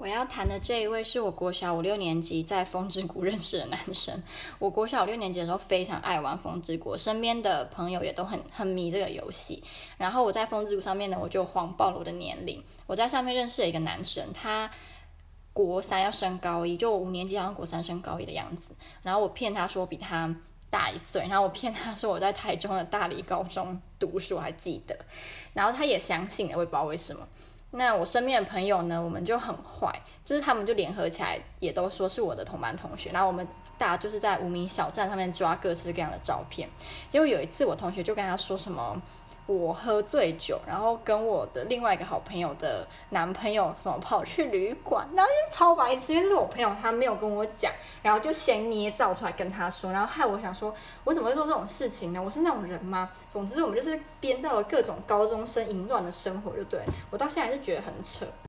我要谈的这一位是我国小五六年级在风之谷认识的男生。我国小五六年级的时候非常爱玩风之谷，身边的朋友也都很很迷这个游戏。然后我在风之谷上面呢，我就谎报了我的年龄。我在上面认识了一个男生，他国三要升高一，就我五年级好像国三升高一的样子。然后我骗他说比他大一岁，然后我骗他说我在台中的大理高中读书，我还记得。然后他也相信了，我也不知道为什么。那我身边的朋友呢，我们就很坏，就是他们就联合起来，也都说是我的同班同学。然后我们大家就是在无名小站上面抓各式各样的照片。结果有一次，我同学就跟他说什么。我喝醉酒，然后跟我的另外一个好朋友的男朋友什么跑去旅馆，然后就超白痴，因为是我朋友，他没有跟我讲，然后就先捏造出来跟他说，然后害我想说，我怎么会做这种事情呢？我是那种人吗？总之，我们就是编造了各种高中生淫乱的生活，就对，我到现在还是觉得很扯。